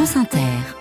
France Inter.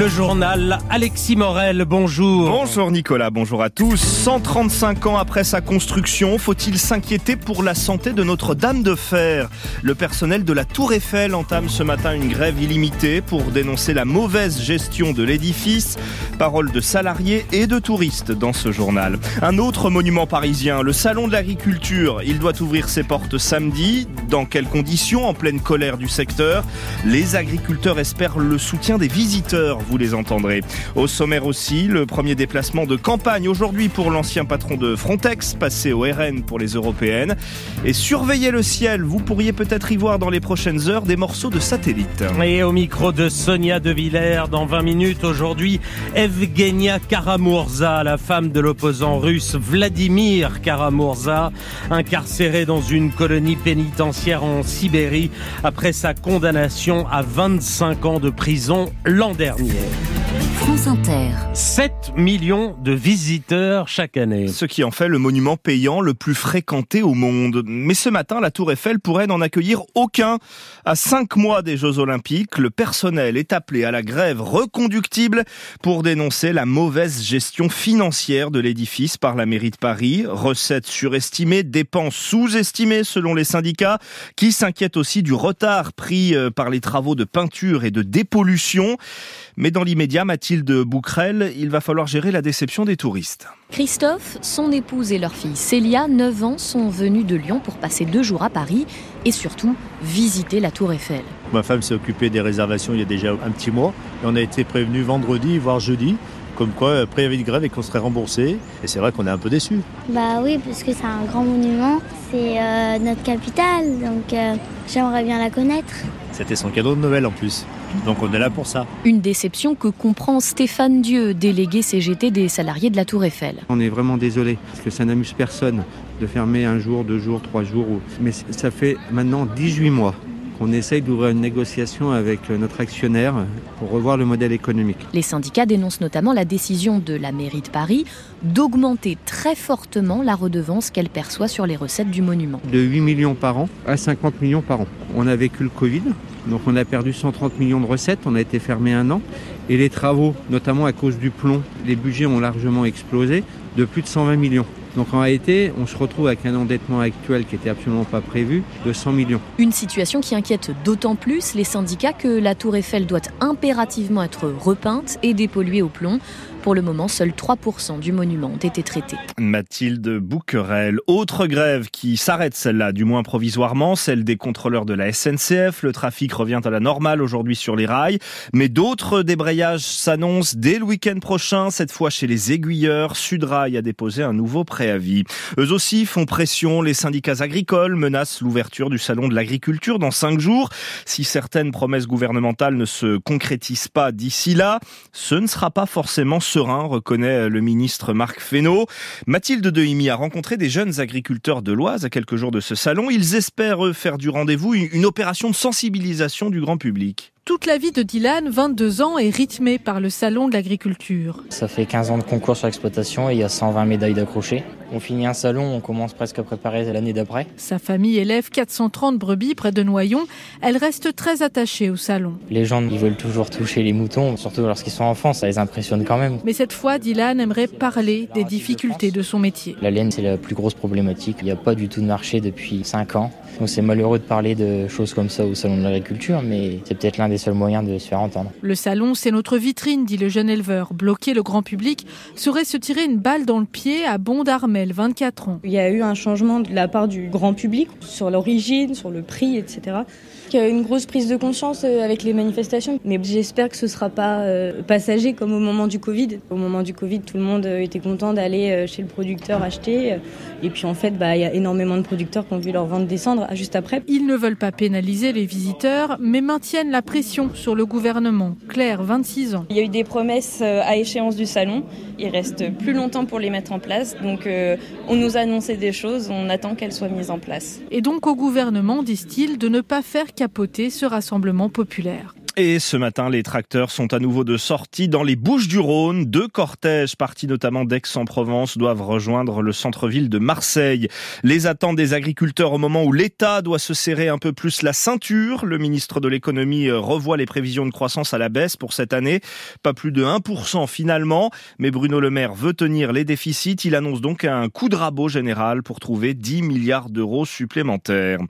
Le journal Alexis Morel, bonjour. Bonjour Nicolas, bonjour à tous. 135 ans après sa construction, faut-il s'inquiéter pour la santé de Notre-Dame de Fer? Le personnel de la Tour Eiffel entame ce matin une grève illimitée pour dénoncer la mauvaise gestion de l'édifice. Parole de salariés et de touristes dans ce journal. Un autre monument parisien, le Salon de l'Agriculture. Il doit ouvrir ses portes samedi. Dans quelles conditions? En pleine colère du secteur. Les agriculteurs espèrent le soutien des visiteurs vous les entendrez. Au sommaire aussi, le premier déplacement de campagne aujourd'hui pour l'ancien patron de Frontex, passé au RN pour les européennes. Et surveillez le ciel, vous pourriez peut-être y voir dans les prochaines heures des morceaux de satellites. Et au micro de Sonia De Villers, dans 20 minutes aujourd'hui, Evgenia Karamurza, la femme de l'opposant russe Vladimir Karamurza, incarcérée dans une colonie pénitentiaire en Sibérie après sa condamnation à 25 ans de prison l'an dernier. France Inter. 7 millions de visiteurs chaque année. Ce qui en fait le monument payant le plus fréquenté au monde. Mais ce matin, la Tour Eiffel pourrait n'en accueillir aucun. À 5 mois des Jeux Olympiques, le personnel est appelé à la grève reconductible pour dénoncer la mauvaise gestion financière de l'édifice par la mairie de Paris. Recettes surestimées, dépenses sous-estimées selon les syndicats, qui s'inquiètent aussi du retard pris euh, par les travaux de peinture et de dépollution. Mais dans l'immédiat, Mathilde Bouquerel, il va falloir gérer la déception des touristes. Christophe, son épouse et leur fille Célia, 9 ans, sont venus de Lyon pour passer deux jours à Paris et surtout visiter la Tour Eiffel. Ma femme s'est occupée des réservations il y a déjà un petit mois et on a été prévenu vendredi, voire jeudi, comme quoi préavis de grève et qu'on serait remboursé. Et c'est vrai qu'on est un peu déçus. Bah oui, parce que c'est un grand monument, c'est euh, notre capitale, donc euh, j'aimerais bien la connaître. C'était son cadeau de Noël en plus. Donc on est là pour ça. Une déception que comprend Stéphane Dieu, délégué CGT des salariés de la Tour Eiffel. On est vraiment désolé parce que ça n'amuse personne de fermer un jour, deux jours, trois jours. Mais ça fait maintenant 18 mois qu'on essaye d'ouvrir une négociation avec notre actionnaire pour revoir le modèle économique. Les syndicats dénoncent notamment la décision de la mairie de Paris d'augmenter très fortement la redevance qu'elle perçoit sur les recettes du monument. De 8 millions par an à 50 millions par an. On a vécu le Covid, donc on a perdu 130 millions de recettes, on a été fermé un an. Et les travaux, notamment à cause du plomb, les budgets ont largement explosé de plus de 120 millions. Donc en réalité, on se retrouve avec un endettement actuel qui n'était absolument pas prévu de 100 millions. Une situation qui inquiète d'autant plus les syndicats que la tour Eiffel doit impérativement être repeinte et dépolluée au plomb. Pour le moment, seuls 3% du monument ont été traités. Mathilde Bouquerel. Autre grève qui s'arrête celle-là, du moins provisoirement, celle des contrôleurs de la SNCF. Le trafic revient à la normale aujourd'hui sur les rails. Mais d'autres débrayages s'annoncent dès le week-end prochain, cette fois chez les aiguilleurs. Sudrail a déposé un nouveau préavis. Eux aussi font pression. Les syndicats agricoles menacent l'ouverture du salon de l'agriculture dans cinq jours. Si certaines promesses gouvernementales ne se concrétisent pas d'ici là, ce ne sera pas forcément serein, reconnaît le ministre Marc Fesneau. Mathilde Dehimi a rencontré des jeunes agriculteurs de l'Oise à quelques jours de ce salon. Ils espèrent faire du rendez-vous une opération de sensibilisation du grand public. Toute la vie de Dylan, 22 ans, est rythmée par le salon de l'agriculture. Ça fait 15 ans de concours sur l'exploitation et il y a 120 médailles d'accrochés. On finit un salon, on commence presque à préparer l'année d'après. Sa famille élève 430 brebis près de Noyon. Elle reste très attachée au salon. Les gens, ils veulent toujours toucher les moutons, surtout lorsqu'ils sont enfants, ça les impressionne quand même. Mais cette fois, Dylan aimerait parler des difficultés de son métier. La laine, c'est la plus grosse problématique. Il n'y a pas du tout de marché depuis 5 ans. Donc c'est malheureux de parler de choses comme ça au salon de l'agriculture, mais c'est peut-être l'un des seuls moyens de se faire entendre. Le salon, c'est notre vitrine, dit le jeune éleveur. Bloquer le grand public serait se tirer une balle dans le pied à Bond Armel, 24 ans. Il y a eu un changement de la part du grand public sur l'origine, sur le prix, etc. Y a une grosse prise de conscience avec les manifestations, mais j'espère que ce ne sera pas passager comme au moment du Covid. Au moment du Covid, tout le monde était content d'aller chez le producteur acheter. Et puis en fait, bah, il y a énormément de producteurs qui ont vu leur vente descendre juste après. Ils ne veulent pas pénaliser les visiteurs, mais maintiennent la pression sur le gouvernement. Claire, 26 ans. Il y a eu des promesses à échéance du salon. Il reste plus longtemps pour les mettre en place. Donc euh, on nous a annoncé des choses, on attend qu'elles soient mises en place. Et donc au gouvernement, disent-ils, de ne pas faire capoter ce rassemblement populaire. Et ce matin, les tracteurs sont à nouveau de sortie dans les Bouches du Rhône. Deux cortèges partis notamment d'Aix-en-Provence doivent rejoindre le centre-ville de Marseille. Les attentes des agriculteurs au moment où l'État doit se serrer un peu plus la ceinture. Le ministre de l'économie euh, revoit les prévisions de croissance à la baisse pour cette année. Pas plus de 1% finalement. Mais Bruno Le Maire veut tenir les déficits. Il annonce donc un coup de rabot général pour trouver 10 milliards d'euros supplémentaires.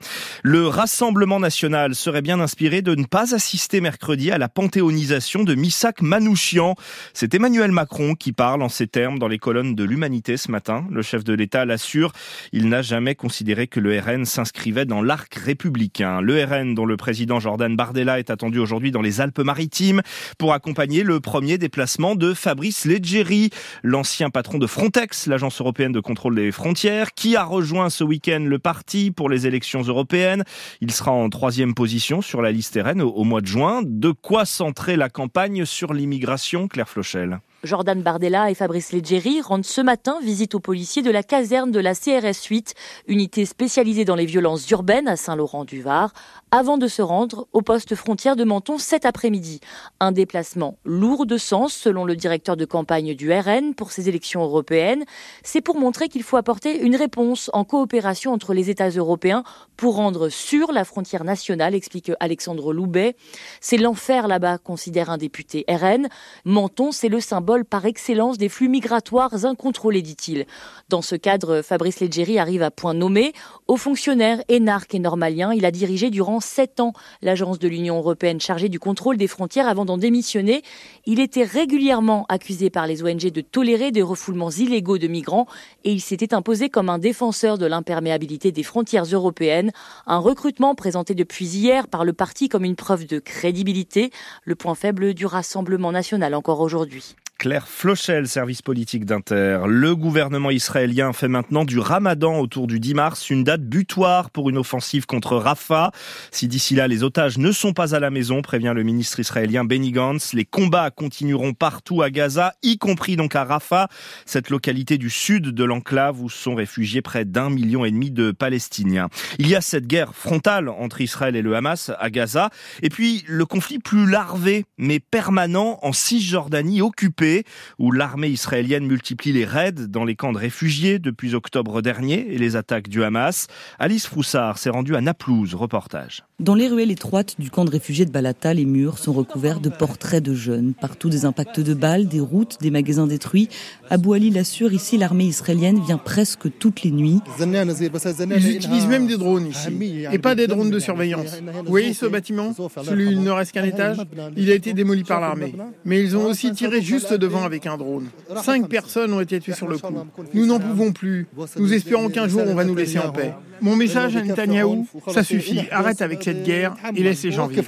Le Rassemblement national serait bien inspiré de ne pas assister mercredi à la panthéonisation de Missak Manouchian. C'est Emmanuel Macron qui parle en ces termes dans les colonnes de l'Humanité ce matin. Le chef de l'État l'assure, il n'a jamais considéré que le RN s'inscrivait dans l'arc républicain. Le RN dont le président Jordan Bardella est attendu aujourd'hui dans les Alpes-Maritimes pour accompagner le premier déplacement de Fabrice Leggeri, l'ancien patron de Frontex, l'agence européenne de contrôle des frontières, qui a rejoint ce week-end le parti pour les élections européennes. Il sera en troisième position sur la liste RN au mois de juin de quoi centrer la campagne sur l'immigration, Claire Flochel. Jordan Bardella et Fabrice Leggeri rendent ce matin visite aux policiers de la caserne de la CRS 8, unité spécialisée dans les violences urbaines à Saint-Laurent-du-Var, avant de se rendre au poste frontière de Menton cet après-midi. Un déplacement lourd de sens selon le directeur de campagne du RN pour ces élections européennes. C'est pour montrer qu'il faut apporter une réponse en coopération entre les États européens pour rendre sur la frontière nationale, explique Alexandre Loubet. C'est l'enfer là-bas, considère un député RN. Menton, c'est le symbole par excellence des flux migratoires incontrôlés, dit-il. Dans ce cadre, Fabrice Leggeri arrive à point nommé. Au fonctionnaire énarque et normalien, il a dirigé durant sept ans l'agence de l'Union européenne chargée du contrôle des frontières avant d'en démissionner. Il était régulièrement accusé par les ONG de tolérer des refoulements illégaux de migrants et il s'était imposé comme un défenseur de l'imperméabilité des frontières européennes. Un recrutement présenté depuis hier par le parti comme une preuve de crédibilité, le point faible du Rassemblement national encore aujourd'hui. Claire Flochel, service politique d'Inter. Le gouvernement israélien fait maintenant du ramadan autour du 10 mars une date butoir pour une offensive contre Rafah. Si d'ici là les otages ne sont pas à la maison, prévient le ministre israélien Benny Gantz, les combats continueront partout à Gaza, y compris donc à Rafah, cette localité du sud de l'enclave où sont réfugiés près d'un million et demi de Palestiniens. Il y a cette guerre frontale entre Israël et le Hamas à Gaza, et puis le conflit plus larvé mais permanent en Cisjordanie occupée où l'armée israélienne multiplie les raids dans les camps de réfugiés depuis octobre dernier et les attaques du Hamas. Alice Froussard s'est rendue à Naplouse, reportage. Dans les ruelles étroites du camp de réfugiés de Balata, les murs sont recouverts de portraits de jeunes. Partout des impacts de balles, des routes, des magasins détruits. Abou Ali l'assure, ici l'armée israélienne vient presque toutes les nuits. Ils utilisent même des drones ici, et pas des drones de surveillance. Vous voyez ce bâtiment Celui il ne reste qu'un étage? Il a été démoli par l'armée. Mais ils ont aussi tiré juste devant avec un drone. Cinq personnes ont été tuées sur le coup. Nous n'en pouvons plus. Nous espérons qu'un jour on va nous laisser en paix. Mon message à Netanyahou, ça suffit. Arrête avec cette guerre et laisse les gens vivre.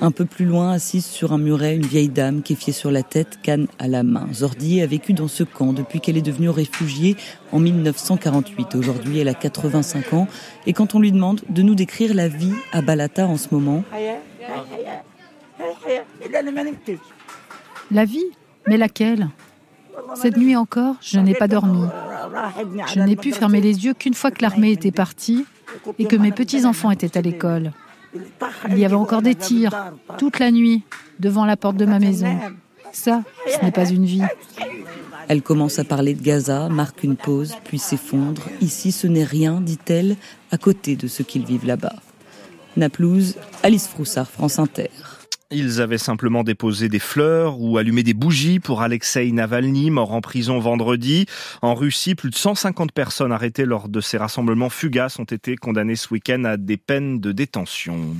Un peu plus loin, assise sur un muret, une vieille dame qui fiée sur la tête, canne à la main. Zordi a vécu dans ce camp depuis qu'elle est devenue réfugiée en 1948. Aujourd'hui, elle a 85 ans. Et quand on lui demande de nous décrire la vie à Balata en ce moment, la vie Mais laquelle? Cette nuit encore, je n'ai pas dormi. Je n'ai pu fermer les yeux qu'une fois que l'armée était partie et que mes petits-enfants étaient à l'école. Il y avait encore des tirs toute la nuit devant la porte de ma maison. Ça, ce n'est pas une vie. Elle commence à parler de Gaza, marque une pause, puis s'effondre. Ici, ce n'est rien, dit-elle, à côté de ce qu'ils vivent là-bas. Naplouse, Alice Froussard, France Inter. Ils avaient simplement déposé des fleurs ou allumé des bougies pour Alexei Navalny, mort en prison vendredi. En Russie, plus de 150 personnes arrêtées lors de ces rassemblements fugaces ont été condamnées ce week-end à des peines de détention.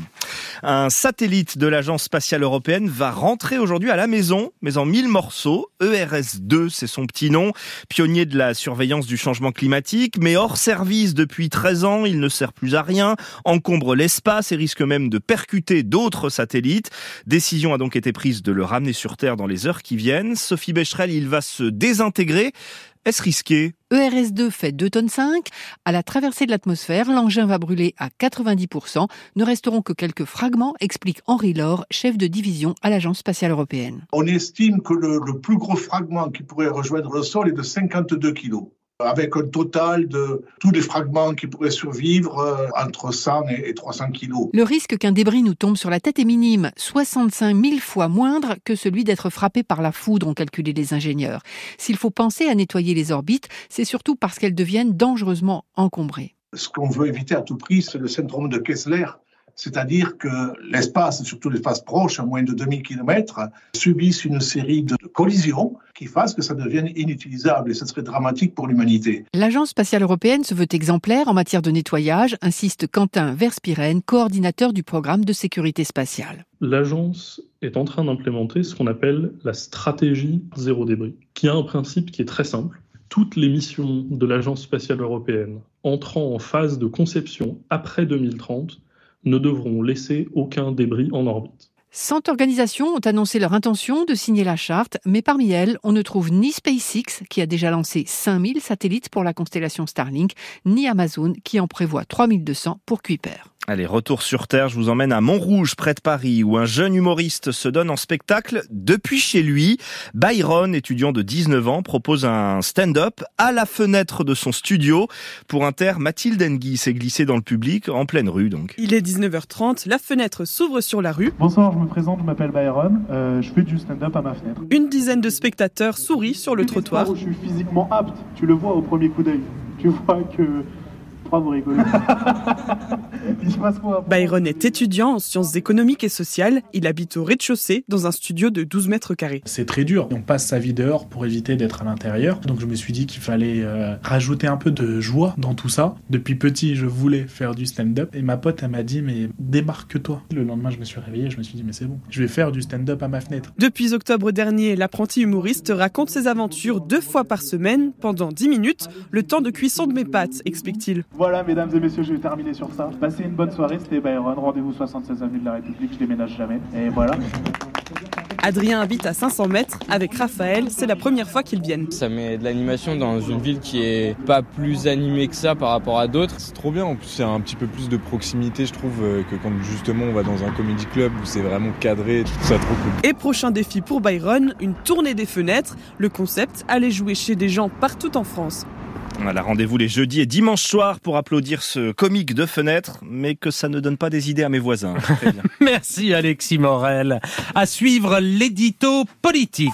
Un satellite de l'Agence spatiale européenne va rentrer aujourd'hui à la maison, mais en mille morceaux. ERS-2, c'est son petit nom. Pionnier de la surveillance du changement climatique, mais hors service depuis 13 ans, il ne sert plus à rien, encombre l'espace et risque même de percuter d'autres satellites. Décision a donc été prise de le ramener sur Terre dans les heures qui viennent. Sophie Becherel, il va se désintégrer. Est-ce risqué? ERS2 fait 2 tonnes 5. À la traversée de l'atmosphère, l'engin va brûler à 90%. Ne resteront que quelques fragments, explique Henri Laure, chef de division à l'Agence spatiale européenne. On estime que le, le plus gros fragment qui pourrait rejoindre le sol est de 52 kilos. Avec un total de tous les fragments qui pourraient survivre euh, entre 100 et 300 kilos. Le risque qu'un débris nous tombe sur la tête est minime, 65 000 fois moindre que celui d'être frappé par la foudre, ont calculé les ingénieurs. S'il faut penser à nettoyer les orbites, c'est surtout parce qu'elles deviennent dangereusement encombrées. Ce qu'on veut éviter à tout prix, c'est le syndrome de Kessler, c'est-à-dire que l'espace, surtout l'espace proche, à moins de 2000 km, subissent une série de collisions qui fassent que ça devienne inutilisable et ce serait dramatique pour l'humanité. L'Agence spatiale européenne se veut exemplaire en matière de nettoyage, insiste Quentin Verspiren, coordinateur du programme de sécurité spatiale. L'agence est en train d'implémenter ce qu'on appelle la stratégie zéro débris, qui a un principe qui est très simple. Toutes les missions de l'Agence spatiale européenne entrant en phase de conception après 2030 ne devront laisser aucun débris en orbite. Cent organisations ont annoncé leur intention de signer la charte, mais parmi elles, on ne trouve ni SpaceX, qui a déjà lancé 5000 satellites pour la constellation Starlink, ni Amazon, qui en prévoit 3200 pour Kuiper. Allez, retour sur Terre, je vous emmène à Montrouge, près de Paris, où un jeune humoriste se donne en spectacle depuis chez lui. Byron, étudiant de 19 ans, propose un stand-up à la fenêtre de son studio. Pour un terre, Mathilde Engui s'est glissée dans le public, en pleine rue donc. Il est 19h30, la fenêtre s'ouvre sur la rue. Bonsoir, je me présente, je m'appelle Byron, euh, je fais du stand-up à ma fenêtre. Une dizaine de spectateurs sourient sur le trottoir. je suis physiquement apte, tu le vois au premier coup d'œil. Tu vois que vous rigolez. Byron est étudiant en sciences économiques et sociales. Il habite au rez-de-chaussée dans un studio de 12 mètres carrés. C'est très dur. On passe sa vie dehors pour éviter d'être à l'intérieur. Donc je me suis dit qu'il fallait euh, rajouter un peu de joie dans tout ça. Depuis petit, je voulais faire du stand-up. Et ma pote, elle m'a dit, mais démarque-toi. Le lendemain, je me suis réveillé. Je me suis dit, mais c'est bon. Je vais faire du stand-up à ma fenêtre. Depuis octobre dernier, l'apprenti humoriste raconte ses aventures deux fois par semaine pendant 10 minutes. Le temps de cuisson de mes pâtes, explique-t-il. Voilà, mesdames et messieurs, je vais terminer sur ça. Passez une bonne soirée, c'était Byron. Rendez-vous 76 avenue de la République, je déménage jamais. Et voilà. Adrien habite à 500 mètres avec Raphaël, c'est la première fois qu'ils viennent. Ça met de l'animation dans une ville qui est pas plus animée que ça par rapport à d'autres. C'est trop bien, en plus c'est un petit peu plus de proximité je trouve euh, que quand justement on va dans un comedy club où c'est vraiment cadré, ça trop cool. Et prochain défi pour Byron, une tournée des fenêtres. Le concept, aller jouer chez des gens partout en France. Voilà, rendez-vous les jeudis et dimanches soirs pour applaudir ce comique de fenêtre, mais que ça ne donne pas des idées à mes voisins. Merci Alexis Morel. À suivre l'édito politique.